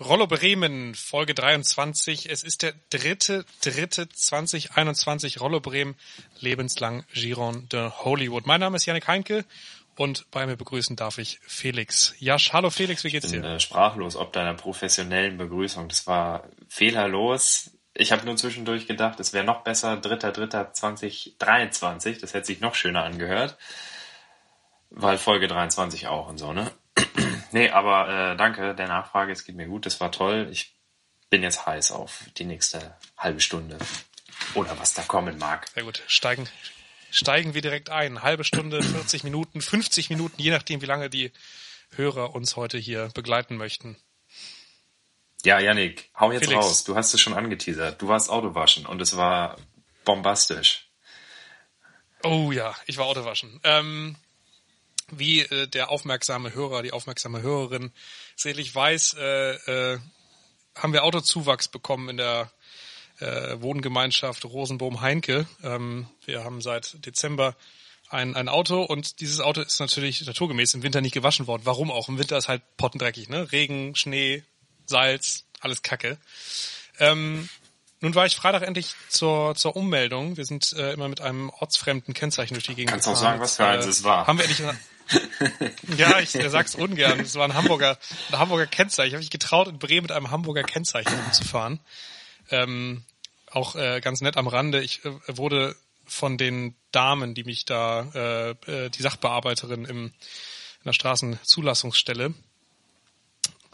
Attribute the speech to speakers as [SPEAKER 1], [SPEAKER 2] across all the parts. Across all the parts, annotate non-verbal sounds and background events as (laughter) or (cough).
[SPEAKER 1] Rollo Bremen, Folge 23. Es ist der dritte, dritte 2021 Rollo Bremen, lebenslang Giron de Hollywood. Mein Name ist Janik Heinke und bei mir begrüßen darf ich Felix. Jasch, hallo Felix, wie geht's dir?
[SPEAKER 2] Ich bin äh, sprachlos ob deiner professionellen Begrüßung. Das war fehlerlos. Ich habe nur zwischendurch gedacht, es wäre noch besser, dritter, dritter 2023. Das hätte sich noch schöner angehört. Weil Folge 23 auch und so, ne? Nee, aber äh, danke der Nachfrage. Es geht mir gut. Das war toll. Ich bin jetzt heiß auf die nächste halbe Stunde. Oder was da kommen mag.
[SPEAKER 1] Sehr gut. Steigen, steigen wir direkt ein. Halbe Stunde, 40 Minuten, 50 Minuten, je nachdem, wie lange die Hörer uns heute hier begleiten möchten.
[SPEAKER 2] Ja, Yannick, hau jetzt Felix. raus. Du hast es schon angeteasert. Du warst Autowaschen und es war bombastisch.
[SPEAKER 1] Oh ja, ich war Autowaschen. Ähm, wie äh, der aufmerksame Hörer, die aufmerksame Hörerin sicherlich weiß, äh, äh, haben wir Autozuwachs bekommen in der äh, Wohngemeinschaft Rosenbohm-Heinke. Ähm, wir haben seit Dezember ein, ein Auto und dieses Auto ist natürlich naturgemäß im Winter nicht gewaschen worden. Warum auch? Im Winter ist halt pottendreckig, ne? Regen, Schnee, Salz, alles Kacke. Ähm, nun war ich Freitag endlich zur, zur Ummeldung. Wir sind äh, immer mit einem ortsfremden Kennzeichen durch die Gegend
[SPEAKER 2] Kannst auch sagen, was für eins äh, es war.
[SPEAKER 1] Haben wir endlich ja, ich sag's ungern. Es war ein Hamburger, ein Hamburger Kennzeichen. Ich habe mich getraut, in Bremen mit einem Hamburger Kennzeichen umzufahren. Ähm, auch äh, ganz nett am Rande. Ich äh, wurde von den Damen, die mich da, äh, äh, die Sachbearbeiterin im, in der Straßenzulassungsstelle.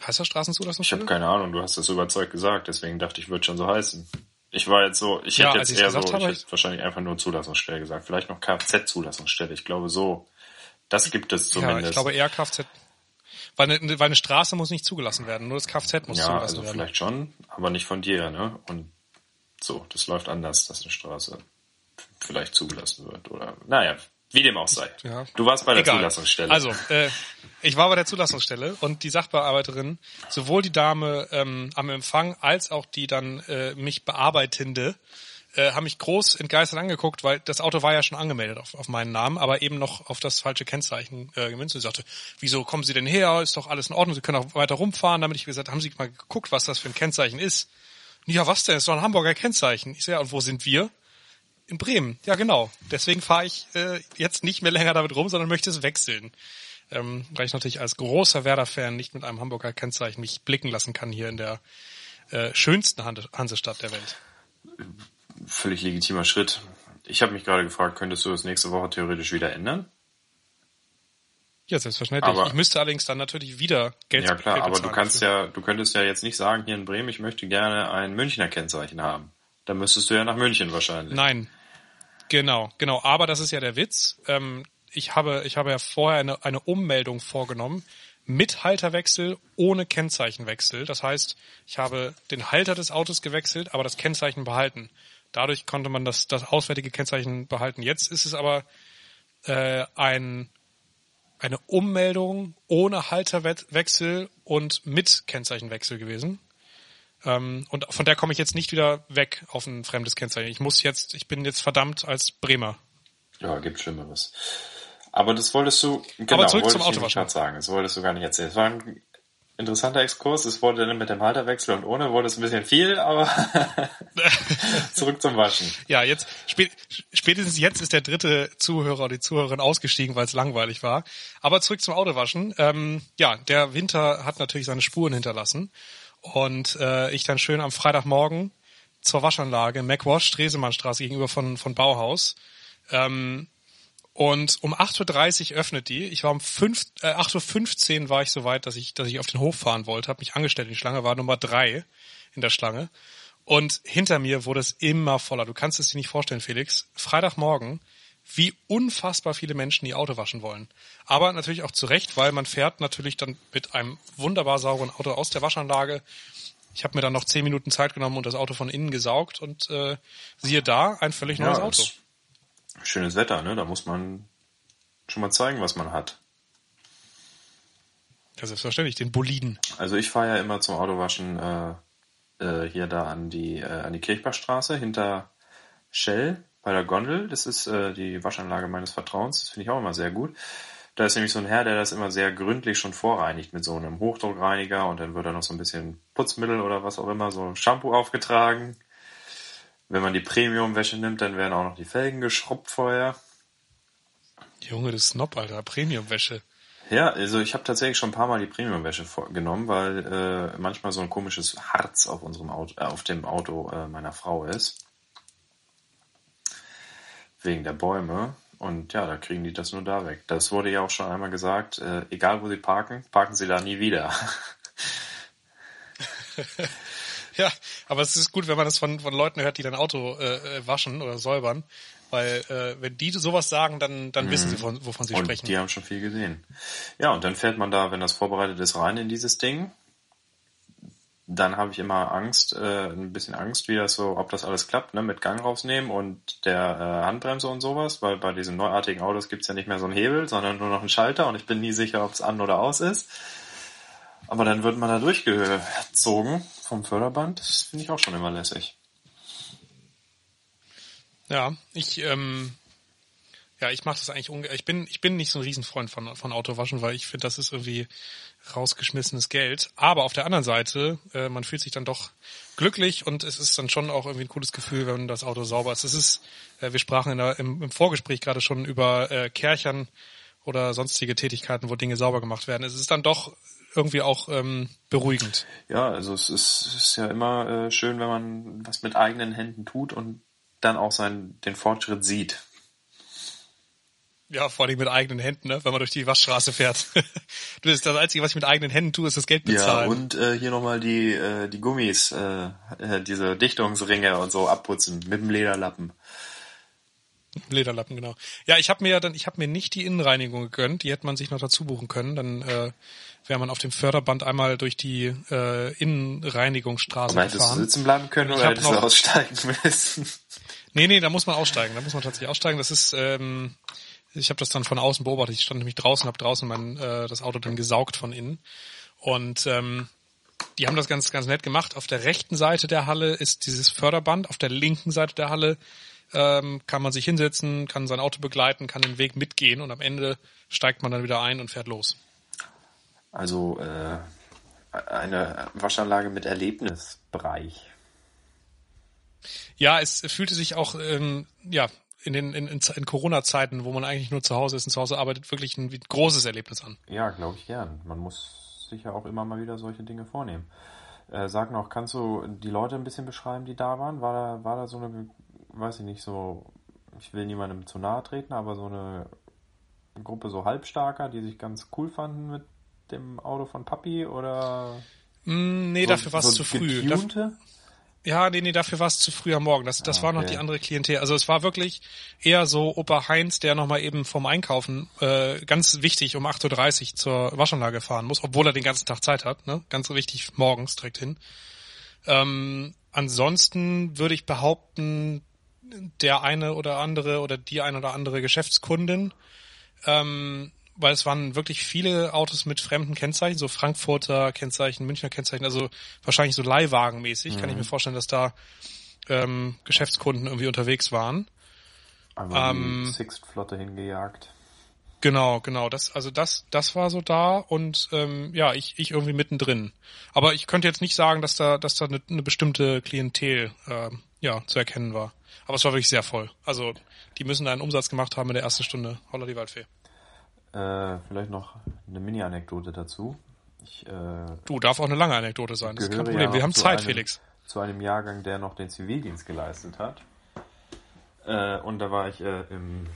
[SPEAKER 1] Heißt das Straßenzulassungsstelle?
[SPEAKER 2] Ich habe keine Ahnung, du hast das überzeugt gesagt, deswegen dachte ich, würde schon so heißen. Ich war jetzt so, ich ja, hätte jetzt eher so, ich hätte wahrscheinlich einfach nur Zulassungsstelle gesagt, vielleicht noch Kfz-Zulassungsstelle. Ich glaube so das gibt es zumindest.
[SPEAKER 1] Ja, ich glaube eher Kfz. Weil eine, weil eine Straße muss nicht zugelassen werden, nur das Kfz muss
[SPEAKER 2] ja,
[SPEAKER 1] zugelassen
[SPEAKER 2] also
[SPEAKER 1] werden.
[SPEAKER 2] vielleicht schon, aber nicht von dir, ne? Und so, das läuft anders, dass eine Straße vielleicht zugelassen wird oder, naja, wie dem auch sei. Ja. Du warst bei der Egal. Zulassungsstelle.
[SPEAKER 1] Also, äh, ich war bei der Zulassungsstelle und die Sachbearbeiterin, sowohl die Dame ähm, am Empfang als auch die dann äh, mich bearbeitende, äh, haben mich groß entgeistert angeguckt, weil das Auto war ja schon angemeldet auf, auf meinen Namen, aber eben noch auf das falsche Kennzeichen äh, gemünzt. Sie sagte, wieso kommen Sie denn her? Ist doch alles in Ordnung, Sie können auch weiter rumfahren. Damit ich gesagt, haben Sie mal geguckt, was das für ein Kennzeichen ist? Ja, was denn? Ist doch ein Hamburger Kennzeichen. Ich so, ja, und wo sind wir? In Bremen. Ja, genau. Deswegen fahre ich äh, jetzt nicht mehr länger damit rum, sondern möchte es wechseln. Ähm, weil ich natürlich als großer Werder-Fan nicht mit einem Hamburger Kennzeichen mich blicken lassen kann hier in der äh, schönsten Hansestadt der Welt
[SPEAKER 2] völlig legitimer Schritt. Ich habe mich gerade gefragt, könntest du das nächste Woche theoretisch wieder ändern?
[SPEAKER 1] Ja, selbstverständlich. Aber, ich müsste allerdings dann natürlich wieder Geld
[SPEAKER 2] Ja klar, Geld aber du kannst dafür. ja, du könntest ja jetzt nicht sagen, hier in Bremen, ich möchte gerne ein Münchner Kennzeichen haben. Dann müsstest du ja nach München wahrscheinlich.
[SPEAKER 1] Nein. Genau, genau. Aber das ist ja der Witz. Ähm, ich habe, ich habe ja vorher eine, eine Ummeldung vorgenommen mit Halterwechsel ohne Kennzeichenwechsel. Das heißt, ich habe den Halter des Autos gewechselt, aber das Kennzeichen behalten. Dadurch konnte man das, das auswärtige Kennzeichen behalten. Jetzt ist es aber äh, ein, eine Ummeldung ohne Halterwechsel und mit Kennzeichenwechsel gewesen. Ähm, und von der komme ich jetzt nicht wieder weg auf ein fremdes Kennzeichen. Ich muss jetzt, ich bin jetzt verdammt als Bremer.
[SPEAKER 2] Ja, gibt Schlimmeres. Aber das wolltest du, genau, Aber zurück zum Autowaschen. sagen. Das wolltest du gar nicht erzählen. Es war ein interessanter Exkurs. Es wurde dann mit dem Halterwechsel und ohne wurde es ein bisschen viel, aber (laughs) zurück zum Waschen.
[SPEAKER 1] Ja, jetzt spätestens jetzt ist der dritte Zuhörer oder die Zuhörerin ausgestiegen, weil es langweilig war. Aber zurück zum Autowaschen. Ähm, ja, der Winter hat natürlich seine Spuren hinterlassen und äh, ich dann schön am Freitagmorgen zur Waschanlage MacWash, Stresemannstraße gegenüber von von Bauhaus. Ähm, und um 8.30 Uhr öffnet die. Ich war um 5, äh, 8.15 Uhr war ich so weit, dass ich, dass ich auf den Hof fahren wollte, habe mich angestellt in die Schlange, war Nummer drei in der Schlange. Und hinter mir wurde es immer voller. Du kannst es dir nicht vorstellen, Felix. Freitagmorgen, wie unfassbar viele Menschen die Auto waschen wollen. Aber natürlich auch zu Recht, weil man fährt natürlich dann mit einem wunderbar sauberen Auto aus der Waschanlage. Ich habe mir dann noch zehn Minuten Zeit genommen und das Auto von innen gesaugt und äh, siehe da, ein völlig neues ja, Auto
[SPEAKER 2] schönes Wetter, ne? Da muss man schon mal zeigen, was man hat.
[SPEAKER 1] Ja, selbstverständlich, den Boliden.
[SPEAKER 2] Also ich fahre ja immer zum Autowaschen äh, äh, hier da an die, äh, an die Kirchbachstraße hinter Shell bei der Gondel. Das ist äh, die Waschanlage meines Vertrauens. Das finde ich auch immer sehr gut. Da ist nämlich so ein Herr, der das immer sehr gründlich schon vorreinigt mit so einem Hochdruckreiniger und dann wird da noch so ein bisschen Putzmittel oder was auch immer, so Shampoo aufgetragen. Wenn man die Premium-Wäsche nimmt, dann werden auch noch die Felgen geschrubbt vorher.
[SPEAKER 1] Junge, das Snob, Alter, Premium-Wäsche.
[SPEAKER 2] Ja, also ich habe tatsächlich schon ein paar Mal die Premium-Wäsche genommen, weil äh, manchmal so ein komisches Harz auf unserem Auto, äh, auf dem Auto äh, meiner Frau ist. Wegen der Bäume. Und ja, da kriegen die das nur da weg. Das wurde ja auch schon einmal gesagt, äh, egal wo sie parken, parken sie da nie wieder. (laughs)
[SPEAKER 1] Ja, aber es ist gut, wenn man das von, von Leuten hört, die dein Auto äh, äh, waschen oder säubern. Weil äh, wenn die sowas sagen, dann, dann mhm. wissen sie, von, wovon sie
[SPEAKER 2] und
[SPEAKER 1] sprechen.
[SPEAKER 2] Die haben schon viel gesehen. Ja, und dann fährt man da, wenn das vorbereitet ist, rein in dieses Ding. Dann habe ich immer Angst, äh, ein bisschen Angst, wie das so, ob das alles klappt, ne, mit Gang rausnehmen und der äh, Handbremse und sowas, weil bei diesen neuartigen Autos gibt's ja nicht mehr so einen Hebel, sondern nur noch einen Schalter und ich bin nie sicher, ob es an oder aus ist. Aber dann wird man da durchgezogen vom Förderband. Das finde ich auch schon immer lässig.
[SPEAKER 1] Ja, ich, ähm, ja, ich mache das eigentlich unge ich bin ich bin nicht so ein Riesenfreund von von Autowaschen, weil ich finde, das ist irgendwie rausgeschmissenes Geld. Aber auf der anderen Seite, äh, man fühlt sich dann doch glücklich und es ist dann schon auch irgendwie ein cooles Gefühl, wenn das Auto sauber ist. Es ist, äh, wir sprachen in der, im, im Vorgespräch gerade schon über äh, Kärchern oder sonstige Tätigkeiten, wo Dinge sauber gemacht werden. Es ist dann doch irgendwie auch ähm, beruhigend.
[SPEAKER 2] Ja, also es ist, es ist ja immer äh, schön, wenn man was mit eigenen Händen tut und dann auch seinen, den Fortschritt sieht.
[SPEAKER 1] Ja, vor allem mit eigenen Händen, ne? wenn man durch die Waschstraße fährt. (laughs) das ist das Einzige, was ich mit eigenen Händen tue, ist das Geld bezahlen.
[SPEAKER 2] Ja, und äh, hier nochmal die, äh, die Gummis, äh, äh, diese Dichtungsringe und so abputzen mit dem Lederlappen.
[SPEAKER 1] Lederlappen, genau. Ja, ich habe mir ja dann, ich habe mir nicht die Innenreinigung gegönnt, die hätte man sich noch dazu buchen können. Dann äh, wäre man auf dem Förderband einmal durch die äh, Innenreinigungsstraße
[SPEAKER 2] Aber hättest du sitzen bleiben können oder hättest du aussteigen (laughs) müssen?
[SPEAKER 1] Nee, nee, da muss man aussteigen. Da muss man tatsächlich aussteigen. Das ist, ähm, ich habe das dann von außen beobachtet. Ich stand nämlich draußen, habe draußen mein äh, das Auto dann gesaugt von innen. Und ähm, die haben das ganz, ganz nett gemacht. Auf der rechten Seite der Halle ist dieses Förderband, auf der linken Seite der Halle ähm, kann man sich hinsetzen, kann sein Auto begleiten, kann den Weg mitgehen und am Ende steigt man dann wieder ein und fährt los.
[SPEAKER 2] Also äh, eine Waschanlage mit Erlebnisbereich.
[SPEAKER 1] Ja, es fühlte sich auch ähm, ja in den in, in, Corona-Zeiten, wo man eigentlich nur zu Hause ist und zu Hause arbeitet, wirklich ein großes Erlebnis an.
[SPEAKER 2] Ja, glaube ich gern. Man muss sich ja auch immer mal wieder solche Dinge vornehmen. Äh, sag noch, kannst du die Leute ein bisschen beschreiben, die da waren? War da, war da so eine, weiß ich nicht, so, ich will niemandem zu nahe treten, aber so eine Gruppe so Halbstarker, die sich ganz cool fanden mit dem Auto von Papi oder?
[SPEAKER 1] Mm, nee, so, dafür war es so zu früh. Getunte? Ja, nee, nee, dafür war es zu früh am Morgen. Das, das okay. war noch die andere Klientel. Also es war wirklich eher so Opa Heinz, der nochmal eben vom Einkaufen äh, ganz wichtig um 8.30 Uhr zur Waschanlage fahren muss, obwohl er den ganzen Tag Zeit hat. Ne? Ganz wichtig, morgens direkt hin. Ähm, ansonsten würde ich behaupten, der eine oder andere oder die eine oder andere Geschäftskundin ähm, weil es waren wirklich viele Autos mit fremden Kennzeichen, so Frankfurter Kennzeichen, Münchner Kennzeichen, also wahrscheinlich so Leihwagenmäßig. Mhm. Kann ich mir mhm. vorstellen, dass da ähm, Geschäftskunden irgendwie unterwegs waren.
[SPEAKER 2] Aber ähm, die Sixt-Flotte hingejagt.
[SPEAKER 1] Genau, genau. Das, also das, das war so da und ähm, ja, ich, ich irgendwie mittendrin. Aber ich könnte jetzt nicht sagen, dass da, dass da eine, eine bestimmte Klientel äh, ja zu erkennen war. Aber es war wirklich sehr voll. Also die müssen da einen Umsatz gemacht haben in der ersten Stunde. Holla die Waldfee.
[SPEAKER 2] Äh, vielleicht noch eine Mini-Anekdote dazu. Ich, äh,
[SPEAKER 1] du, darf auch eine lange Anekdote sein, das ist kein Problem. Ja Wir haben Zeit,
[SPEAKER 2] einem,
[SPEAKER 1] Felix.
[SPEAKER 2] Zu einem Jahrgang, der noch den Zivildienst geleistet hat. Äh, und da war ich äh, im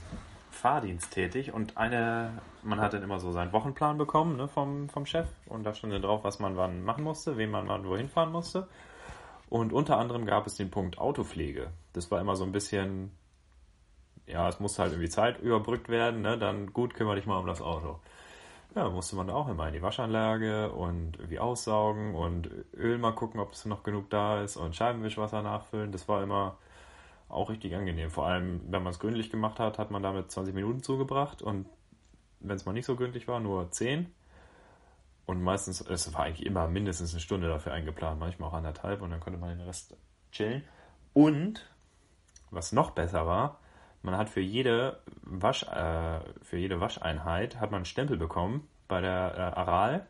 [SPEAKER 2] Fahrdienst tätig und eine, man hat dann immer so seinen Wochenplan bekommen ne, vom, vom Chef und da stand dann drauf, was man wann machen musste, wen man wann wohin fahren musste. Und unter anderem gab es den Punkt Autopflege. Das war immer so ein bisschen ja, es musste halt irgendwie Zeit überbrückt werden, ne? dann gut, kümmere dich mal um das Auto. Ja, musste man auch immer in die Waschanlage und irgendwie aussaugen und Öl mal gucken, ob es noch genug da ist und Scheibenwischwasser nachfüllen. Das war immer auch richtig angenehm. Vor allem, wenn man es gründlich gemacht hat, hat man damit 20 Minuten zugebracht und wenn es mal nicht so gründlich war, nur 10. Und meistens, es war eigentlich immer mindestens eine Stunde dafür eingeplant, manchmal auch anderthalb und dann konnte man den Rest chillen. Und, was noch besser war, man hat für jede Wasch, äh, für jede Wascheinheit hat man einen Stempel bekommen bei der äh, Aral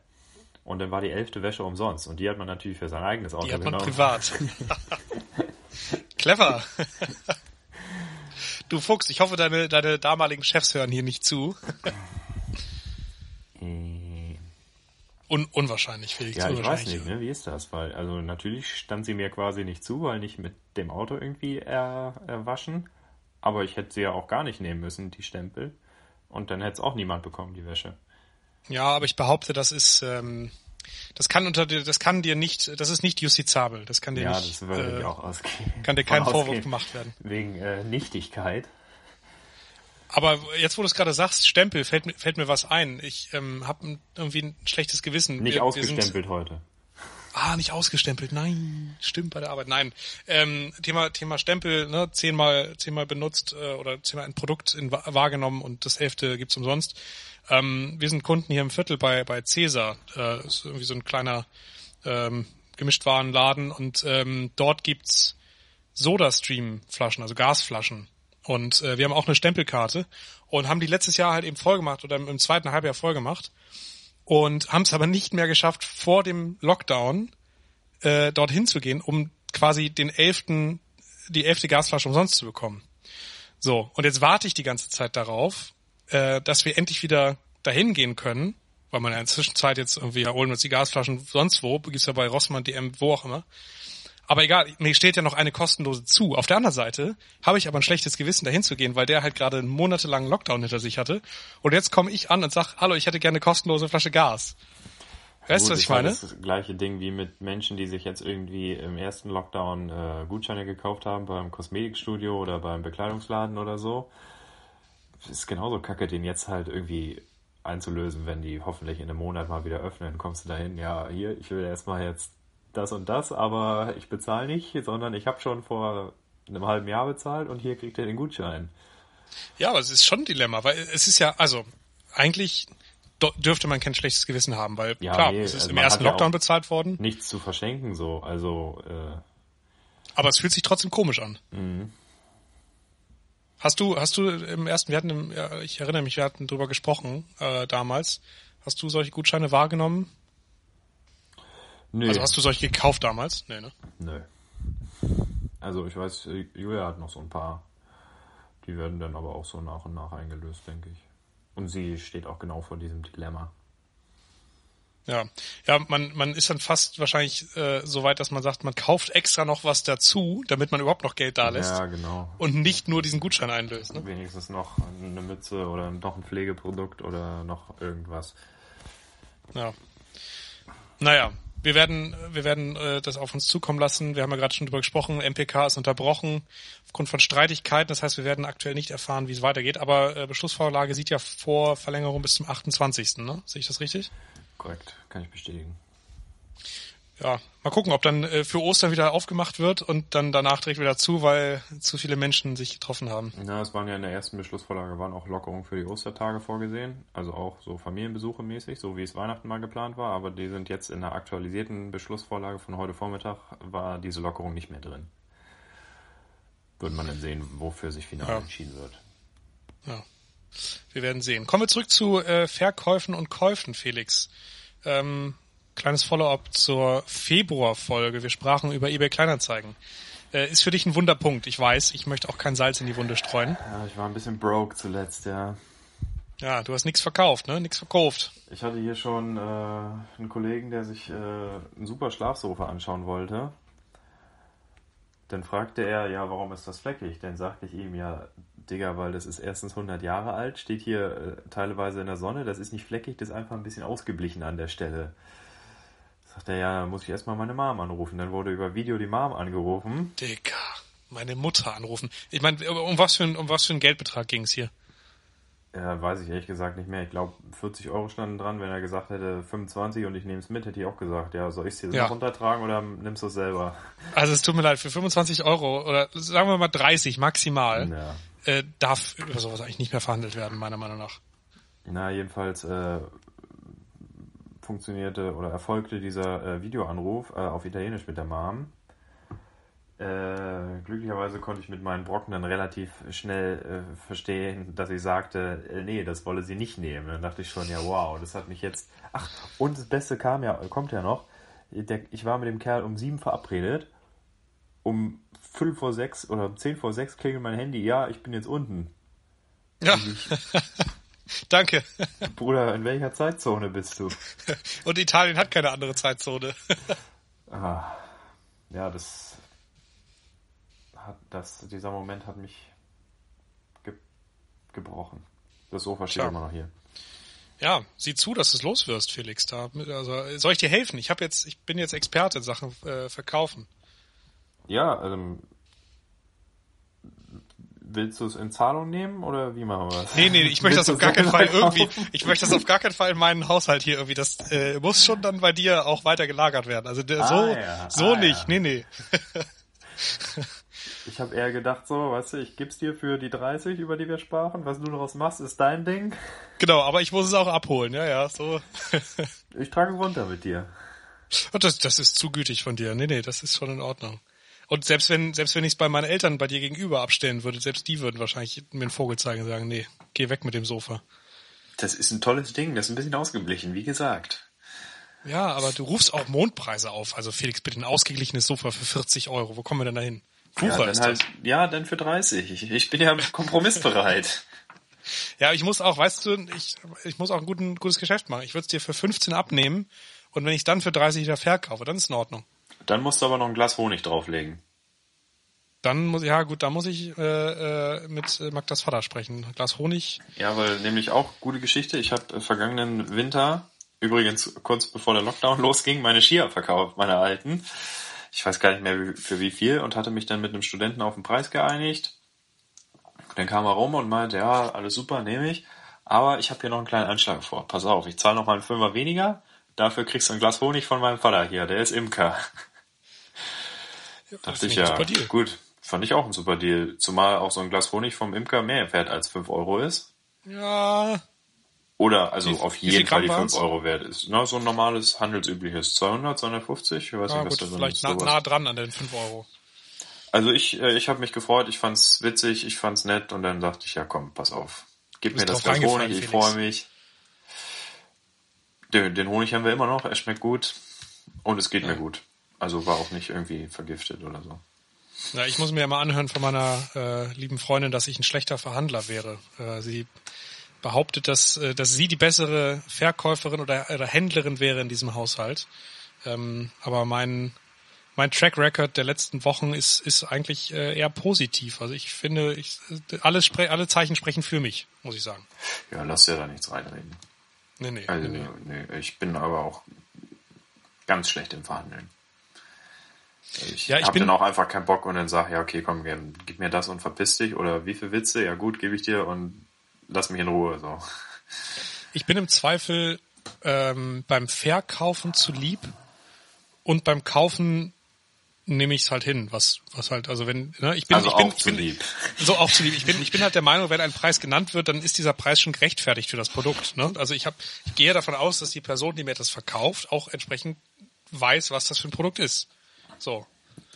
[SPEAKER 2] und dann war die elfte Wäsche umsonst und die hat man natürlich für sein eigenes Auto
[SPEAKER 1] Die hat man
[SPEAKER 2] genommen.
[SPEAKER 1] privat. (laughs) Clever. Du Fuchs, ich hoffe, deine, deine damaligen Chefs hören hier nicht zu. (laughs)
[SPEAKER 2] Äh,
[SPEAKER 1] Un unwahrscheinlich, Felix.
[SPEAKER 2] Ja, ich weiß nicht, ne? wie ist das? Weil, also natürlich stand sie mir quasi nicht zu, weil nicht mit dem Auto irgendwie er, erwaschen. Aber ich hätte sie ja auch gar nicht nehmen müssen, die Stempel. Und dann hätte es auch niemand bekommen, die Wäsche.
[SPEAKER 1] Ja, aber ich behaupte, das ist, ähm, das kann unter dir, das kann dir nicht, das ist nicht justizabel. Das kann dir
[SPEAKER 2] Ja,
[SPEAKER 1] nicht,
[SPEAKER 2] das würde
[SPEAKER 1] äh,
[SPEAKER 2] ich auch ausgehen.
[SPEAKER 1] kann dir kein
[SPEAKER 2] von
[SPEAKER 1] Vorwurf
[SPEAKER 2] ausgehen.
[SPEAKER 1] gemacht werden.
[SPEAKER 2] Wegen äh, Nichtigkeit.
[SPEAKER 1] Aber jetzt, wo du es gerade sagst, Stempel, fällt mir, fällt mir was ein. Ich ähm, habe irgendwie ein schlechtes Gewissen.
[SPEAKER 2] Nicht
[SPEAKER 1] Wir- wir
[SPEAKER 2] ausgestempelt heute.
[SPEAKER 1] Ah, nicht ausgestempelt. Nein, stimmt bei der Arbeit. Nein. Ähm, Thema Thema Stempel, ne, zehnmal zehnmal benutzt äh, oder zehnmal ein Produkt in, wahrgenommen und das elfte gibt's umsonst. Ähm, wir sind Kunden hier im Viertel bei bei Cäsar. Äh, ist irgendwie so ein kleiner ähm, Gemischtwarenladen und ähm, dort gibt's Soda-Stream-Flaschen, also Gasflaschen. Und äh, wir haben auch eine Stempelkarte und haben die letztes Jahr halt eben voll gemacht oder im, im zweiten Halbjahr voll gemacht und haben es aber nicht mehr geschafft, vor dem Lockdown äh, dorthin zu gehen, um quasi den elften, die elfte Gasflasche umsonst zu bekommen. So, und jetzt warte ich die ganze Zeit darauf, äh, dass wir endlich wieder dahin gehen können, weil man ja in der Zwischenzeit jetzt irgendwie, holen wir uns die Gasflaschen sonst wo, gibt's ja bei Rossmann, DM, wo auch immer. Aber egal, mir steht ja noch eine kostenlose zu. Auf der anderen Seite habe ich aber ein schlechtes Gewissen, dahin zu gehen, weil der halt gerade einen monatelangen Lockdown hinter sich hatte. Und jetzt komme ich an und sag, hallo, ich hätte gerne eine kostenlose Flasche Gas. Weißt du, was ich
[SPEAKER 2] ist halt
[SPEAKER 1] meine?
[SPEAKER 2] Das gleiche Ding wie mit Menschen, die sich jetzt irgendwie im ersten Lockdown äh, Gutscheine gekauft haben beim Kosmetikstudio oder beim Bekleidungsladen oder so. Das ist genauso kacke, den jetzt halt irgendwie einzulösen, wenn die hoffentlich in einem Monat mal wieder öffnen. Kommst du dahin, ja, hier, ich will erstmal jetzt das und das, aber ich bezahle nicht, sondern ich habe schon vor einem halben Jahr bezahlt und hier kriegt ihr den Gutschein.
[SPEAKER 1] Ja, aber es ist schon ein Dilemma, weil es ist ja, also eigentlich dürfte man kein schlechtes Gewissen haben, weil
[SPEAKER 2] Ja,
[SPEAKER 1] klar,
[SPEAKER 2] nee,
[SPEAKER 1] es ist
[SPEAKER 2] also
[SPEAKER 1] im ersten
[SPEAKER 2] ja
[SPEAKER 1] Lockdown
[SPEAKER 2] auch-
[SPEAKER 1] bezahlt worden,
[SPEAKER 2] Nichts zu verschenken so, also äh,
[SPEAKER 1] aber es fühlt sich trotzdem komisch an.
[SPEAKER 2] Mhm.
[SPEAKER 1] Hast du, hast du im ersten, wir hatten, im, ja, ich erinnere mich, wir hatten drüber gesprochen äh, damals. Hast du solche Gutscheine wahrgenommen?
[SPEAKER 2] Nö.
[SPEAKER 1] Also hast du solche gekauft damals? Nee, ne?
[SPEAKER 2] Nö. Also ich weiß, äh, Julia hat noch so ein paar. Die werden dann aber auch so nach und nach eingelöst, denke ich. Und sie steht auch genau vor diesem Dilemma.
[SPEAKER 1] Ja, ja, man, man ist dann fast wahrscheinlich äh, so weit, dass man sagt, man kauft extra noch was dazu, damit man überhaupt noch Geld da lässt
[SPEAKER 2] Ja, genau.
[SPEAKER 1] und nicht nur diesen Gutschein einlöst. Ne?
[SPEAKER 2] Wenigstens noch eine Mütze oder noch ein Pflegeprodukt oder noch irgendwas.
[SPEAKER 1] Ja. Naja, wir werden, wir werden äh, das auf uns zukommen lassen. Wir haben ja gerade schon drüber gesprochen. MPK ist unterbrochen aufgrund von Streitigkeiten. Das heißt, wir werden aktuell nicht erfahren, wie es weitergeht. Aber äh, Beschlussvorlage sieht ja vor Verlängerung bis zum 28. Ne? Sehe ich das richtig?
[SPEAKER 2] Korrekt, kann ich bestätigen.
[SPEAKER 1] Ja, mal gucken, ob dann äh, für Ostern wieder aufgemacht wird und dann danach direkt wieder zu, weil zu viele Menschen sich getroffen haben.
[SPEAKER 2] Na, es waren ja in der ersten Beschlussvorlage waren auch Lockerungen für die Ostertage vorgesehen, also auch so Familienbesuche mäßig, so wie es Weihnachten mal geplant war, aber die sind jetzt in der aktualisierten Beschlussvorlage von heute Vormittag war diese Lockerung nicht mehr drin. Wird man dann sehen, wofür sich final
[SPEAKER 1] Ja.
[SPEAKER 2] entschieden wird.
[SPEAKER 1] Ja. Wir werden sehen. Kommen wir zurück zu äh, Verkäufen und Käufen, Felix. Ähm, kleines Follow-up zur Februarfolge. Wir sprachen über eBay Kleinanzeigen. Äh, ist für dich ein Wunderpunkt. Ich weiß, ich möchte auch kein Salz in die Wunde streuen.
[SPEAKER 2] Ja, ich war ein bisschen broke zuletzt, ja.
[SPEAKER 1] Ja, du hast nichts verkauft, ne? Nichts verkauft.
[SPEAKER 2] Ich hatte hier schon äh, einen Kollegen, der sich äh, ein super Schlafsofa anschauen wollte. Dann fragte er, ja, warum ist das fleckig? Dann sagte ich ihm, ja, Digga, weil das ist erstens 100 Jahre alt, steht hier äh, teilweise in der Sonne, das ist nicht fleckig, das ist einfach ein bisschen ausgeblichen an der Stelle. Sagt er, ja, muss ich erstmal meine Mom anrufen. Dann wurde über Video die Mom angerufen.
[SPEAKER 1] Digga, meine Mutter anrufen. Ich meine, um was für ein, um was für ein Geldbetrag ging's hier?
[SPEAKER 2] Ja, weiß ich ehrlich gesagt nicht mehr. Ich glaube, 40 Euro standen dran. Wenn er gesagt hätte 25 und ich nehme es mit, hätte ich auch gesagt, ja, soll ich es dir
[SPEAKER 1] Ja.
[SPEAKER 2] runtertragen oder nimmst du es selber?
[SPEAKER 1] Also es tut mir leid, für 25 Euro oder sagen wir mal 30 maximal
[SPEAKER 2] Ja.
[SPEAKER 1] äh, darf über sowas eigentlich nicht mehr verhandelt werden, meiner Meinung nach.
[SPEAKER 2] Na, jedenfalls äh, funktionierte oder erfolgte dieser äh, Videoanruf äh, auf Italienisch mit der Mom. Äh, glücklicherweise konnte ich mit meinen Brocken dann relativ schnell äh, verstehen, dass sie sagte, äh, nee, das wolle sie nicht nehmen. Dann dachte ich schon, ja, wow, das hat mich jetzt. Ach, und das Beste kam ja, kommt ja noch. Der, ich war mit dem Kerl um sieben verabredet. Um fünf vor sechs oder um zehn vor sechs klingelt mein Handy. Ja, ich bin jetzt unten.
[SPEAKER 1] Ja. (laughs) (laughs) Danke.
[SPEAKER 2] Bruder, in welcher Zeitzone bist du? (laughs)
[SPEAKER 1] Und Italien hat keine andere Zeitzone. (laughs)
[SPEAKER 2] ah, ja, das hat das, dieser Moment hat mich ge gebrochen. Das Sofa steht Klar. immer noch hier.
[SPEAKER 1] Ja, sieh zu, dass du es loswirst, Felix. Da, also, soll ich dir helfen? Ich habe jetzt, ich bin jetzt Experte in Sachen äh, Verkaufen.
[SPEAKER 2] Ja, also willst du es in Zahlung nehmen oder wie machen wir das?
[SPEAKER 1] Nee, nee, ich möchte das auf gar keinen Fall irgendwie, ich möchte das auf gar keinen Fall in meinen Haushalt hier irgendwie, das äh, muss schon dann bei dir auch weiter gelagert werden. Also ah, so, ja, so ah, nicht, ja. nee, nee. (laughs)
[SPEAKER 2] Ich habe eher gedacht so, weißt du, ich geb's dir für die 30, über die wir sprachen. Was du daraus machst, ist dein Ding.
[SPEAKER 1] Genau, aber ich muss es auch abholen, ja, ja, so. (laughs)
[SPEAKER 2] ich trage runter mit dir.
[SPEAKER 1] Das, das ist zu gütig von dir. Nee, nee, das ist schon in Ordnung. Und selbst wenn, selbst wenn ich es bei meinen Eltern bei dir gegenüber abstellen würde, selbst die würden wahrscheinlich mir einen Vogel zeigen und sagen, nee, geh weg mit dem Sofa.
[SPEAKER 2] Das ist ein tolles Ding, das ist ein bisschen ausgeblichen, wie gesagt.
[SPEAKER 1] Ja, aber du rufst auch Mondpreise auf. Also Felix, bitte ein ausgeglichenes Sofa für 40 Euro. Wo kommen wir denn da hin?
[SPEAKER 2] Ja, ist halt, das. Ja, dann für 30. Ich, ich bin ja kompromissbereit. (laughs)
[SPEAKER 1] ja, ich muss auch, weißt du, ich, ich muss auch ein guten, gutes Geschäft machen. Ich würde es dir für 15 abnehmen und wenn ich dann für 30 wieder verkaufe, dann ist in Ordnung.
[SPEAKER 2] Dann musst du aber noch ein Glas Honig drauflegen.
[SPEAKER 1] Dann muss ja gut, da muss ich äh, äh, mit Magdas Vater sprechen. Glas Honig.
[SPEAKER 2] Ja, weil nämlich auch gute Geschichte. Ich habe vergangenen Winter, übrigens kurz bevor der Lockdown (laughs) losging, meine Skier verkauft, meine alten ich weiß gar nicht mehr für wie viel und hatte mich dann mit einem Studenten auf den Preis geeinigt. Dann kam er rum und meinte, ja, alles super, nehme ich. Aber ich habe hier noch einen kleinen Anschlag vor. Pass auf, ich zahle noch mal einen Fünfer weniger. Dafür kriegst du ein Glas Honig von meinem Vater hier. Der ist Imker. Ja, Dachte ich ja, gut. Fand ich auch ein super Deal. Zumal auch so ein Glas Honig vom Imker mehr wert als 5 Euro ist.
[SPEAKER 1] Ja,
[SPEAKER 2] oder also wie, auf jeden Fall die 5 Euro wert ist. Na, so ein normales, handelsübliches 200, 250, ich weiß ah, nicht, was gut, da
[SPEAKER 1] so Vielleicht nah, nah dran an den 5 Euro.
[SPEAKER 2] Also ich, äh, ich habe mich gefreut, ich fand's witzig, ich fand's nett und dann dachte ich, ja komm, pass auf. Gib mir das Glas Honig, ich freue mich. Den, den, Honig haben wir immer noch, er schmeckt gut und es geht ja. mir gut. Also war auch nicht irgendwie vergiftet oder so.
[SPEAKER 1] Ja, ich muss mir ja mal anhören von meiner äh, lieben Freundin, dass ich ein schlechter Verhandler wäre. Äh, sie behauptet, dass, äh, dass sie die bessere Verkäuferin oder, oder Händlerin wäre in diesem Haushalt. Ähm, aber mein, mein Track Record der letzten Wochen ist, ist eigentlich äh, eher positiv. Also ich finde, ich, alles alle Zeichen sprechen für mich, muss ich sagen.
[SPEAKER 2] Ja, lass ja da nichts reinreden. Nee, nee, also, nee, nee. Ich bin aber auch ganz schlecht im Verhandeln. Ich, ja, ich habe dann auch einfach keinen Bock und dann sag, ja, okay, komm, gib mir das und verpiss dich oder wie viel Witze, ja gut, gebe ich dir und lass mich in Ruhe. So.
[SPEAKER 1] Ich bin im Zweifel ähm, beim Verkaufen zu lieb und beim Kaufen nehme ich es halt hin, was was halt also wenn ne, ich bin
[SPEAKER 2] also
[SPEAKER 1] ich bin,
[SPEAKER 2] auch zu lieb.
[SPEAKER 1] so auch zu lieb. Ich bin ich bin halt der Meinung, wenn ein Preis genannt wird, dann ist dieser Preis schon gerechtfertigt für das Produkt. Ne? Also ich habe ich gehe davon aus, dass die Person, die mir das verkauft, auch entsprechend weiß, was das für ein Produkt ist. So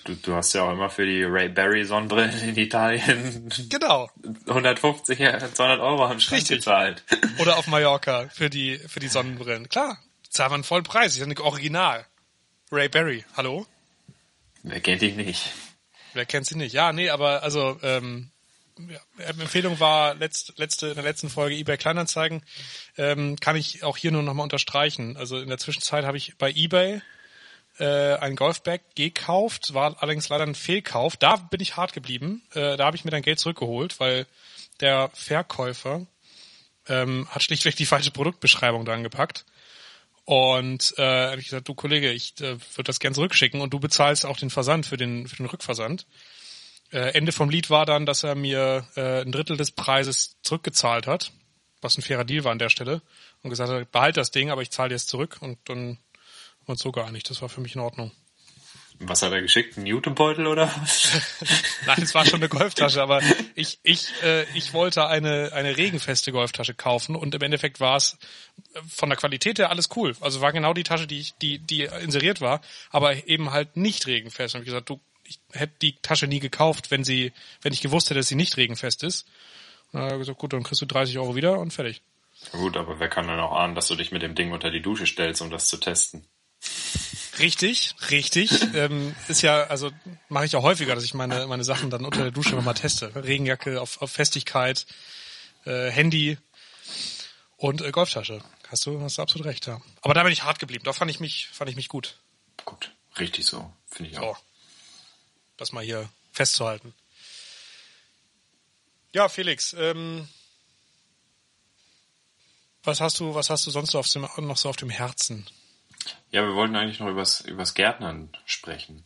[SPEAKER 2] Du, du hast ja auch immer für die Ray Barry Sonnenbrillen in Italien
[SPEAKER 1] genau
[SPEAKER 2] 150, 200 Euro am Schrank Richtig. gezahlt.
[SPEAKER 1] Oder auf Mallorca für die für die Sonnenbrillen. Klar, zahlt man vollen Preis. Ich ist Original. Ray Barry, hallo?
[SPEAKER 2] Wer kennt dich nicht?
[SPEAKER 1] Wer kennt sie nicht? Ja, nee, aber also ähm, ja, Empfehlung war letzt, letzte in der letzten Folge eBay Kleinanzeigen. Ähm, kann ich auch hier nur nochmal unterstreichen. Also in der Zwischenzeit habe ich bei eBay äh, ein Golfbag gekauft, war allerdings leider ein Fehlkauf. Da bin ich hart geblieben. Äh, da habe ich mir dann Geld zurückgeholt, weil der Verkäufer ähm, hat schlichtweg die falsche Produktbeschreibung dran gepackt. Und äh, habe ich gesagt, du Kollege, ich äh, würde das gern zurückschicken und du bezahlst auch den Versand für den, für den Rückversand. Äh, Ende vom Lied war dann, dass er mir äh, ein Drittel des Preises zurückgezahlt hat, was ein fairer Deal war an der Stelle, und gesagt hat, behalt das Ding, aber ich zahle dir es zurück und dann und so gar nicht. Das war für mich in Ordnung.
[SPEAKER 2] Was hat er geschickt? Ein Newtonbeutel oder was? (laughs)
[SPEAKER 1] Nein, es war schon eine Golftasche, aber ich, ich, äh, ich wollte eine, eine regenfeste Golftasche kaufen und im Endeffekt war es von der Qualität her alles cool. Also war genau die Tasche, die, ich, die, die inseriert war, aber eben halt nicht regenfest. Und ich gesagt, du, ich hätte die Tasche nie gekauft, wenn sie, wenn ich gewusst hätte, dass sie nicht regenfest ist. Und dann hat er gesagt, gut, dann kriegst du 30 Euro wieder und fertig.
[SPEAKER 2] Gut, aber wer kann dann auch ahnen, dass du dich mit dem Ding unter die Dusche stellst, um das zu testen?
[SPEAKER 1] Richtig, richtig. ähm, ist ja, also mache ich ja häufiger, dass ich meine meine Sachen dann unter der Dusche nochmal teste. Regenjacke auf, auf Festigkeit, äh, Handy und äh, Golftasche. Hast du, hast du absolut recht, ja. Aber da bin ich hart geblieben. Da fand ich mich, fand ich mich gut.
[SPEAKER 2] Gut, richtig so, finde ich auch.
[SPEAKER 1] So. Das mal hier festzuhalten. Ja, Felix, ähm, was hast du, was hast du sonst noch, auf dem, noch so auf dem Herzen?
[SPEAKER 2] Ja, wir wollten eigentlich noch übers, übers Gärtnern sprechen.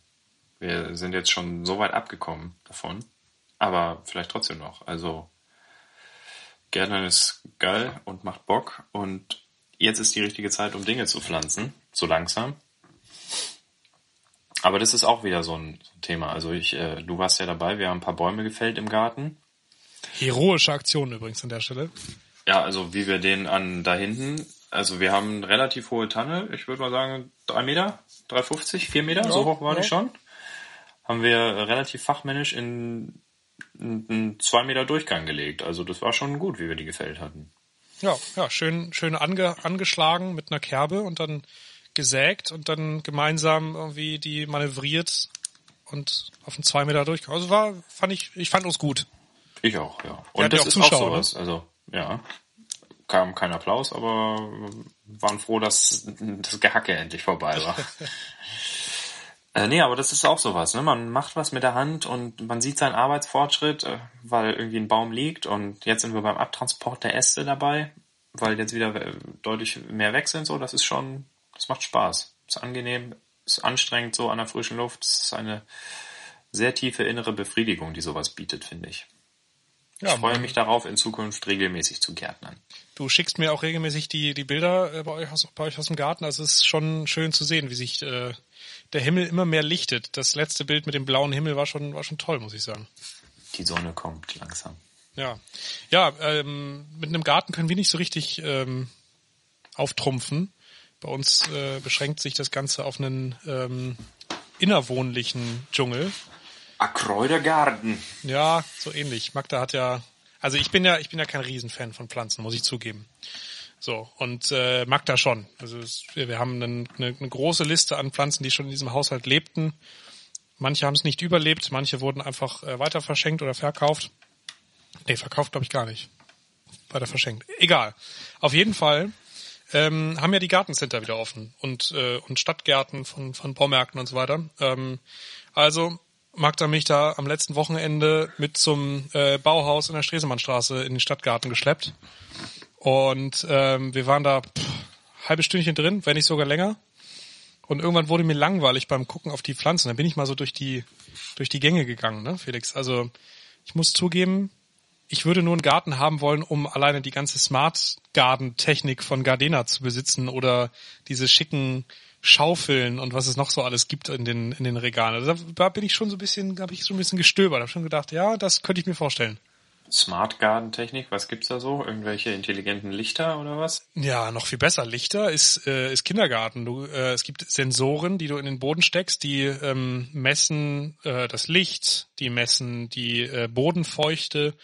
[SPEAKER 2] Wir sind jetzt schon so weit abgekommen davon, aber vielleicht trotzdem noch. Also Gärtnern ist geil und macht Bock und jetzt ist die richtige Zeit, um Dinge zu pflanzen, so langsam. Aber das ist auch wieder so ein Thema. Also ich, äh, du warst ja dabei, wir haben ein paar Bäume gefällt im Garten.
[SPEAKER 1] Heroische Aktion übrigens an der Stelle.
[SPEAKER 2] Ja, also wie wir den an da hinten, also wir haben eine relativ hohe Tanne, ich würde mal sagen drei Meter, 3,50, vier Meter, ja, so hoch war ja. die schon. Haben wir relativ fachmännisch in einen zwei Meter Durchgang gelegt. Also das war schon gut, wie wir die gefällt hatten.
[SPEAKER 1] Ja, ja, schön, schön ange, angeschlagen mit einer Kerbe und dann gesägt und dann gemeinsam irgendwie die manövriert und auf einen zwei Meter Durchgang. Also war, fand ich, ich fand uns gut.
[SPEAKER 2] Ich auch, ja. Und das ist Zuschauer, auch sowas. Ne? Also, ja. Kam kein Applaus, aber waren froh, dass das Gehacke endlich vorbei war. (laughs) äh, nee, aber das ist auch sowas, ne? Man macht was mit der Hand und man sieht seinen Arbeitsfortschritt, äh, weil irgendwie ein Baum liegt und jetzt sind wir beim Abtransport der Äste dabei, weil jetzt wieder äh, deutlich mehr weg sind, so, das ist schon, das macht Spaß. Ist angenehm, ist anstrengend so an der frischen Luft, es ist eine sehr tiefe innere Befriedigung, die sowas bietet, finde ich. Ja, ich freue mich darauf, in Zukunft regelmäßig zu gärtnern.
[SPEAKER 1] Du schickst mir auch regelmäßig die, die Bilder äh, bei euch, aus, bei euch aus dem Garten. Also es ist schon schön zu sehen, wie sich äh, der Himmel immer mehr lichtet. Das letzte Bild mit dem blauen Himmel war schon, war schon toll, muss ich sagen.
[SPEAKER 2] Die Sonne kommt langsam.
[SPEAKER 1] Ja, ja ähm, mit einem Garten können wir nicht so richtig ähm, auftrumpfen. Bei uns äh, beschränkt sich das Ganze auf einen ähm, innerwohnlichen Dschungel.
[SPEAKER 2] A Kräutergarten.
[SPEAKER 1] Ja, so ähnlich. Magda hat ja, also ich bin ja, ich bin ja kein Riesenfan von Pflanzen, muss ich zugeben. So, und äh, Magda schon. Also es, wir haben einen, eine, eine große Liste an Pflanzen, die schon in diesem Haushalt lebten. Manche haben es nicht überlebt, manche wurden einfach äh, weiter verschenkt oder verkauft. Nee, verkauft glaube ich gar nicht. Weiter verschenkt. Egal. Auf jeden Fall ähm, haben ja die Gartencenter wieder offen und, äh, und Stadtgärten von, von Baumärkten und so weiter. Ähm, also Magda mich da am letzten Wochenende mit zum äh, Bauhaus in der Stresemannstraße in den Stadtgarten geschleppt. Und ähm, wir waren da pff, halbe Stündchen drin, wenn nicht sogar länger. Und irgendwann wurde mir langweilig beim Gucken auf die Pflanzen. Dann bin ich mal so durch die durch die Gänge gegangen, ne, Felix. Also ich muss zugeben, ich würde nur einen Garten haben wollen, um alleine die ganze Smart Garden Technik von Gardena zu besitzen oder diese schicken Schaufeln und was es noch so alles gibt in den, in den Regalen. Also da bin ich schon so ein bisschen, habe ich schon ein bisschen gestöbert, habe schon gedacht, ja, das könnte ich mir vorstellen.
[SPEAKER 2] Smart Garden Technik, was gibt's da so? Irgendwelche intelligenten Lichter oder was?
[SPEAKER 1] Ja, noch viel besser. Lichter ist, äh, ist Kindergarten. Du, äh, es gibt Sensoren, die du in den Boden steckst, die ähm, messen äh, das Licht, die messen die äh, Bodenfeuchte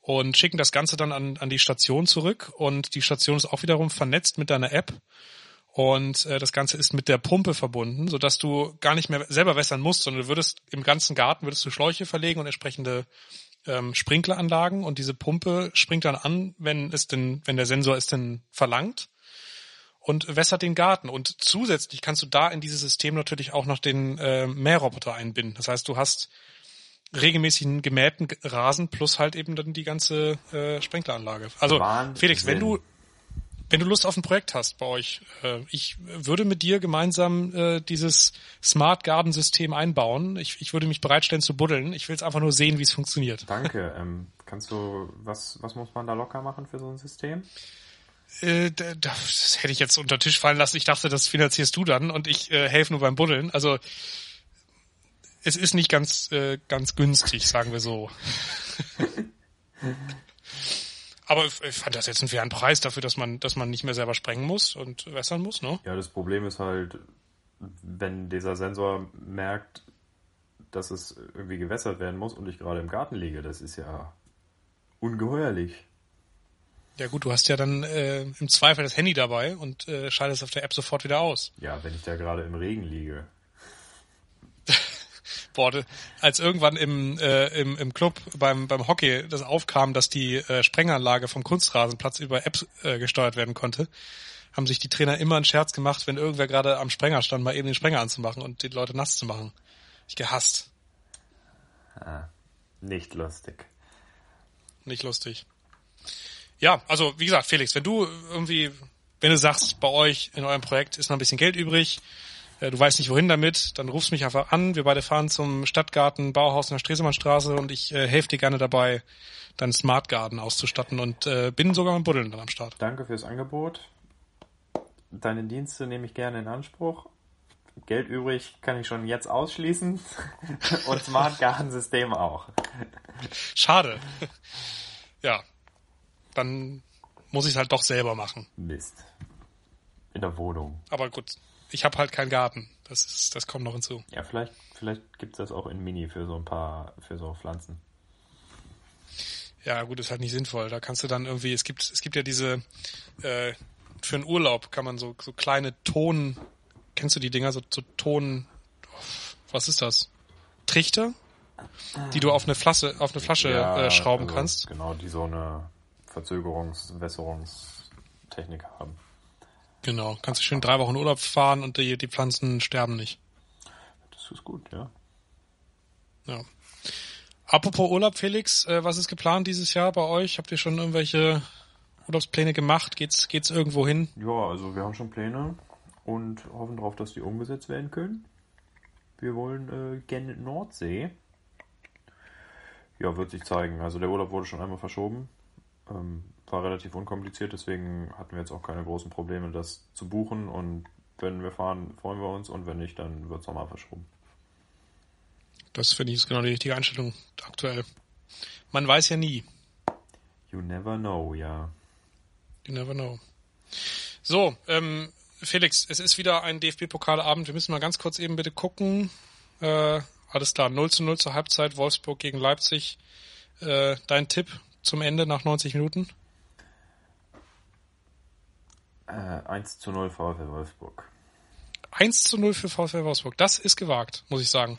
[SPEAKER 1] und schicken das Ganze dann an, an die Station zurück. Und die Station ist auch wiederum vernetzt mit deiner App und äh, das Ganze ist mit der Pumpe verbunden, so dass du gar nicht mehr selber wässern musst, sondern du würdest im ganzen Garten würdest du Schläuche verlegen und entsprechende ähm, Sprinkleranlagen und diese Pumpe springt dann an, wenn es denn, wenn der Sensor es denn verlangt und wässert den Garten. Und zusätzlich kannst du da in dieses System natürlich auch noch den äh, Mähroboter einbinden. Das heißt, du hast regelmäßigen gemähten Rasen plus halt eben dann die ganze äh, Sprinkleranlage. Also Wahnsinn. Felix, wenn du wenn du Lust auf ein Projekt hast bei euch, äh, ich würde mit dir gemeinsam äh, dieses Smart Garden System einbauen. Ich, ich würde mich bereitstellen zu buddeln. Ich will es einfach nur sehen, wie es funktioniert.
[SPEAKER 2] Danke. Ähm, kannst du, was, was muss man da locker machen für so ein System?
[SPEAKER 1] Äh, das hätte ich jetzt unter den Tisch fallen lassen. Ich dachte, das finanzierst du dann und ich äh, helfe nur beim Buddeln. Also es ist nicht ganz, äh, ganz günstig, sagen wir so. (laughs) Aber ich fand das jetzt einen fairen Preis dafür, dass man, dass man nicht mehr selber sprengen muss und wässern muss, ne?
[SPEAKER 2] Ja, das Problem ist halt, wenn dieser Sensor merkt, dass es irgendwie gewässert werden muss und ich gerade im Garten liege. Das ist ja ungeheuerlich.
[SPEAKER 1] Ja gut, du hast ja dann äh, im Zweifel das Handy dabei und äh, schaltest auf der App sofort wieder aus.
[SPEAKER 2] Ja, wenn ich da gerade im Regen liege.
[SPEAKER 1] Boah, als irgendwann im, äh, im, im Club beim, beim Hockey das aufkam, dass die äh, Sprenganlage vom Kunstrasenplatz über Apps äh, gesteuert werden konnte, haben sich die Trainer immer einen Scherz gemacht, wenn irgendwer gerade am Sprenger stand, mal eben den Sprenger anzumachen und die Leute nass zu machen. Ich gehasst.
[SPEAKER 2] Ah, nicht lustig.
[SPEAKER 1] Nicht lustig. Ja, also wie gesagt, Felix, wenn du irgendwie, wenn du sagst, bei euch in eurem Projekt ist noch ein bisschen Geld übrig, du weißt nicht wohin damit, dann rufst mich einfach an. Wir beide fahren zum Stadtgarten Bauhaus in der Stresemannstraße und ich äh, helfe dir gerne dabei, deinen Smart Garden auszustatten und äh, bin sogar mit Buddeln dann am Start.
[SPEAKER 2] Danke fürs Angebot. Deine Dienste nehme ich gerne in Anspruch. Geld übrig kann ich schon jetzt ausschließen (laughs) und Smart Garden System auch.
[SPEAKER 1] Schade. Ja, dann muss ich es halt doch selber machen.
[SPEAKER 2] Mist. In der Wohnung.
[SPEAKER 1] Aber gut, ich habe halt keinen Garten. Das ist, das kommt noch hinzu.
[SPEAKER 2] Ja, vielleicht, vielleicht gibt's das auch in Mini für so ein paar, für so Pflanzen.
[SPEAKER 1] Ja, gut, ist halt nicht sinnvoll. Da kannst du dann irgendwie, es gibt, es gibt ja diese, äh, für einen Urlaub kann man so, so kleine Ton, kennst du die Dinger, so, so Ton, was ist das? Trichter? Die du auf eine Flasche, auf eine Flasche
[SPEAKER 2] Ja,
[SPEAKER 1] äh, schrauben
[SPEAKER 2] also
[SPEAKER 1] kannst.
[SPEAKER 2] Genau, die so eine Verzögerungs-, Wässerungstechnik haben.
[SPEAKER 1] Genau. Kannst du schön drei Wochen Urlaub fahren und die, die Pflanzen sterben nicht.
[SPEAKER 2] Das ist gut, ja.
[SPEAKER 1] Ja. Apropos Urlaub, Felix, äh, was ist geplant dieses Jahr bei euch? Habt ihr schon irgendwelche Urlaubspläne gemacht? Geht's, geht's irgendwo hin?
[SPEAKER 2] Ja, also wir haben schon Pläne und hoffen darauf, dass die umgesetzt werden können. Wir wollen äh, gerne Nordsee. Ja, wird sich zeigen. Also der Urlaub wurde schon einmal verschoben. Ähm, war relativ unkompliziert, deswegen hatten wir jetzt auch keine großen Probleme, das zu buchen. Und wenn wir fahren, freuen wir uns und wenn nicht, dann wird es nochmal verschoben.
[SPEAKER 1] Das finde ich ist genau die richtige Einstellung aktuell. Man weiß ja nie.
[SPEAKER 2] You never know, ja.
[SPEAKER 1] You never know. So, ähm, Felix, es ist wieder ein DFB-Pokalabend. Wir müssen mal ganz kurz eben bitte gucken. Äh, alles klar, 0 zu 0 zur Halbzeit, Wolfsburg gegen Leipzig. Äh, dein Tipp zum Ende nach 90 Minuten?
[SPEAKER 2] Äh, 1 zu 0 VfL Wolfsburg.
[SPEAKER 1] 1 zu 0 für VfL Wolfsburg. Das ist gewagt, muss ich sagen.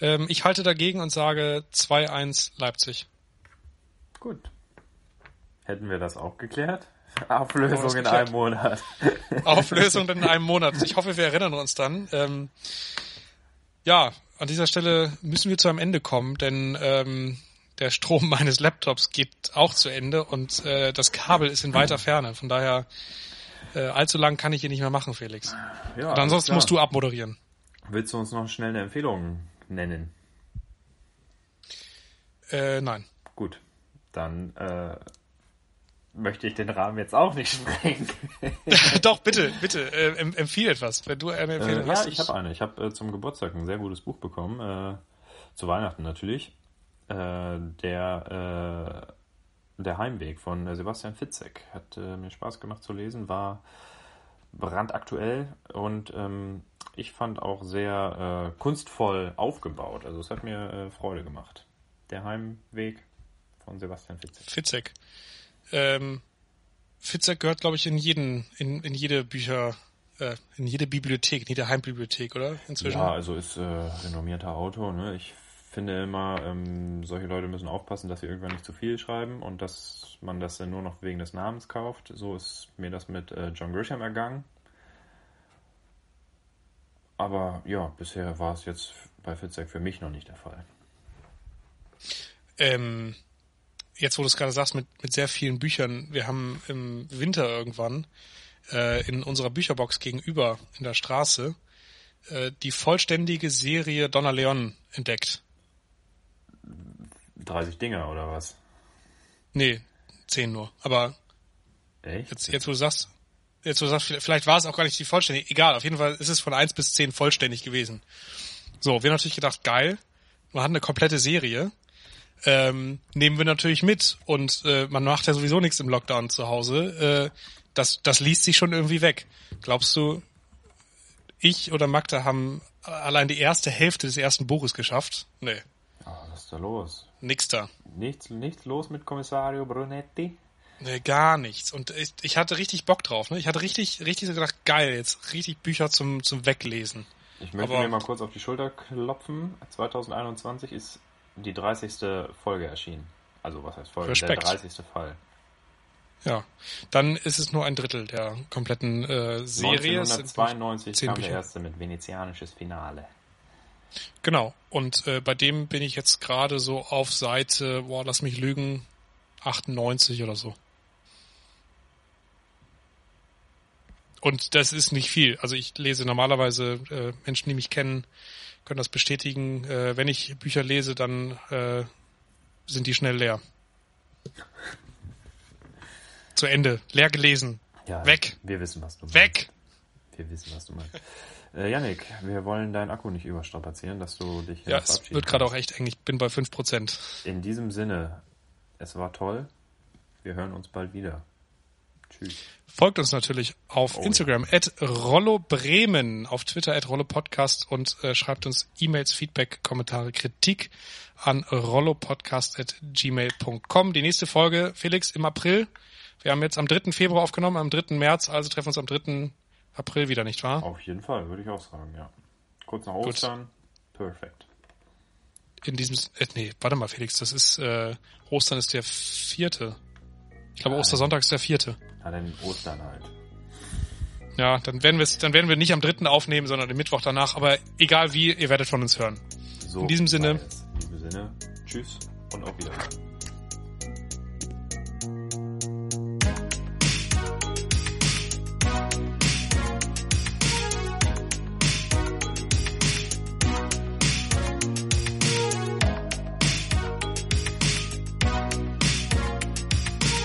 [SPEAKER 1] Ähm, ich halte dagegen und sage 2-1 Leipzig.
[SPEAKER 2] Gut. Hätten wir das auch geklärt? (laughs) Auflösung in
[SPEAKER 1] geklärt.
[SPEAKER 2] einem Monat. (laughs)
[SPEAKER 1] Auflösung in einem Monat. Ich hoffe, wir erinnern uns dann. Ähm, ja, an dieser Stelle müssen wir zu einem Ende kommen, denn ähm, der Strom (laughs) meines Laptops geht auch zu Ende und äh, das Kabel ist in weiter Ferne. Von daher äh, allzu lang kann ich hier nicht mehr machen, Felix.
[SPEAKER 2] Ja,
[SPEAKER 1] Und ansonsten musst du abmoderieren.
[SPEAKER 2] Willst du uns noch schnell eine Empfehlung nennen?
[SPEAKER 1] Äh, nein.
[SPEAKER 2] Gut, dann äh, möchte ich den Rahmen jetzt auch nicht (laughs) sprengen. (laughs)
[SPEAKER 1] Doch, bitte, bitte, äh, em empfiehl etwas. Wenn du eine Empfehlung
[SPEAKER 2] äh, ja,
[SPEAKER 1] hast.
[SPEAKER 2] ich habe eine. Ich habe äh, zum Geburtstag ein sehr gutes Buch bekommen. Äh, zu Weihnachten natürlich. Äh, der, äh, der Heimweg von äh, Sebastian Fitzek hat äh, mir Spaß gemacht zu lesen, war brandaktuell und ähm, ich fand auch sehr äh, kunstvoll aufgebaut. Also es hat mir äh, Freude gemacht. Der Heimweg von Sebastian Fitzek.
[SPEAKER 1] Fitzek. Ähm, Fitzek gehört, glaube ich, in jeden, in, in jede Bücher, äh, in jede Bibliothek, in jede Heimbibliothek, oder? Inzwischen.
[SPEAKER 2] Ja, also ist äh, renommierter Autor. Ne? Ich finde immer, ähm, solche Leute müssen aufpassen, dass sie irgendwann nicht zu viel schreiben und dass man das dann nur noch wegen des Namens kauft. So ist mir das mit äh, John Grisham ergangen. Aber ja, bisher war es jetzt bei Fitzek für mich noch nicht der Fall.
[SPEAKER 1] Ähm, jetzt, wo du es gerade sagst, mit, mit sehr vielen Büchern, wir haben im Winter irgendwann äh, in unserer Bücherbox gegenüber in der Straße äh, die vollständige Serie Donna Leon entdeckt.
[SPEAKER 2] 30 Dinger oder was?
[SPEAKER 1] Nee, zehn nur. Aber
[SPEAKER 2] Echt?
[SPEAKER 1] jetzt, jetzt wo du sagst, jetzt wo du sagst, vielleicht war es auch gar nicht die vollständige. Egal, auf jeden Fall ist es von eins bis zehn vollständig gewesen. So, wir haben natürlich gedacht, geil, man hat eine komplette Serie. Ähm, nehmen wir natürlich mit und äh, man macht ja sowieso nichts im Lockdown zu Hause. Äh, das, das liest sich schon irgendwie weg. Glaubst du, ich oder Magda haben allein die erste Hälfte des ersten Buches geschafft. Nee,
[SPEAKER 2] Ah, was ist da los?
[SPEAKER 1] Nix da.
[SPEAKER 2] Nichts, nichts los mit Kommissario Brunetti?
[SPEAKER 1] Nee, gar nichts. Und ich, ich hatte richtig Bock drauf. Ne? Ich hatte richtig, richtig so gedacht, geil, jetzt richtig Bücher zum, zum Weglesen.
[SPEAKER 2] Ich möchte
[SPEAKER 1] Aber-
[SPEAKER 2] mir mal kurz auf die Schulter klopfen. 2021 ist die 30. Folge erschienen. Also was heißt Folge?
[SPEAKER 1] Respekt.
[SPEAKER 2] Der 30. Fall.
[SPEAKER 1] Ja, dann ist es nur ein Drittel der kompletten äh, Serie. Es sind
[SPEAKER 2] 1992
[SPEAKER 1] zehn
[SPEAKER 2] kam
[SPEAKER 1] Bücher.
[SPEAKER 2] der erste mit venezianisches Finale.
[SPEAKER 1] Genau. Und äh, bei dem bin ich jetzt gerade so auf Seite, boah, lass mich lügen, 98 oder so. Und das ist nicht viel. Also ich lese normalerweise, äh, Menschen, die mich kennen, können das bestätigen. Äh, wenn ich Bücher lese, dann äh, sind die schnell leer. Zu Ende. Leer gelesen.
[SPEAKER 2] Ja,
[SPEAKER 1] Weg.
[SPEAKER 2] Wir wissen, was du meinst.
[SPEAKER 1] Weg!
[SPEAKER 2] Wir wissen, was du meinst. Äh, Yannick, wir wollen deinen Akku nicht überstrapazieren, dass du dich
[SPEAKER 1] Ja, es wird gerade auch echt eng. Ich bin bei 5%.
[SPEAKER 2] In diesem Sinne, es war toll. Wir hören uns bald wieder. Tschüss.
[SPEAKER 1] Folgt uns natürlich auf
[SPEAKER 2] Oh,
[SPEAKER 1] Instagram at Rollo Bremen, auf Twitter at Rollo Podcast und äh, schreibt uns E-Mails, Feedback, Kommentare, Kritik an rollopodcast at gmail.com. Die nächste Folge, Felix, im April. Wir haben jetzt am 3. Februar aufgenommen, am 3. März, also treffen wir uns am 3. April wieder, nicht wahr?
[SPEAKER 2] Auf jeden Fall, würde ich auch sagen, ja. Kurz nach Ostern. Perfekt.
[SPEAKER 1] In diesem, äh, nee, warte mal, Felix, das ist, äh, Ostern ist der vierte. Ich glaube, Ostersonntag ist der vierte.
[SPEAKER 2] Na, dann Ostern halt.
[SPEAKER 1] Ja, dann werden wir es, dann werden wir nicht am 3. aufnehmen, sondern den Mittwoch danach. Aber egal wie, ihr werdet von uns hören.
[SPEAKER 2] So
[SPEAKER 1] In diesem Sinne.
[SPEAKER 2] In diesem Sinne, tschüss und auf Wiedersehen.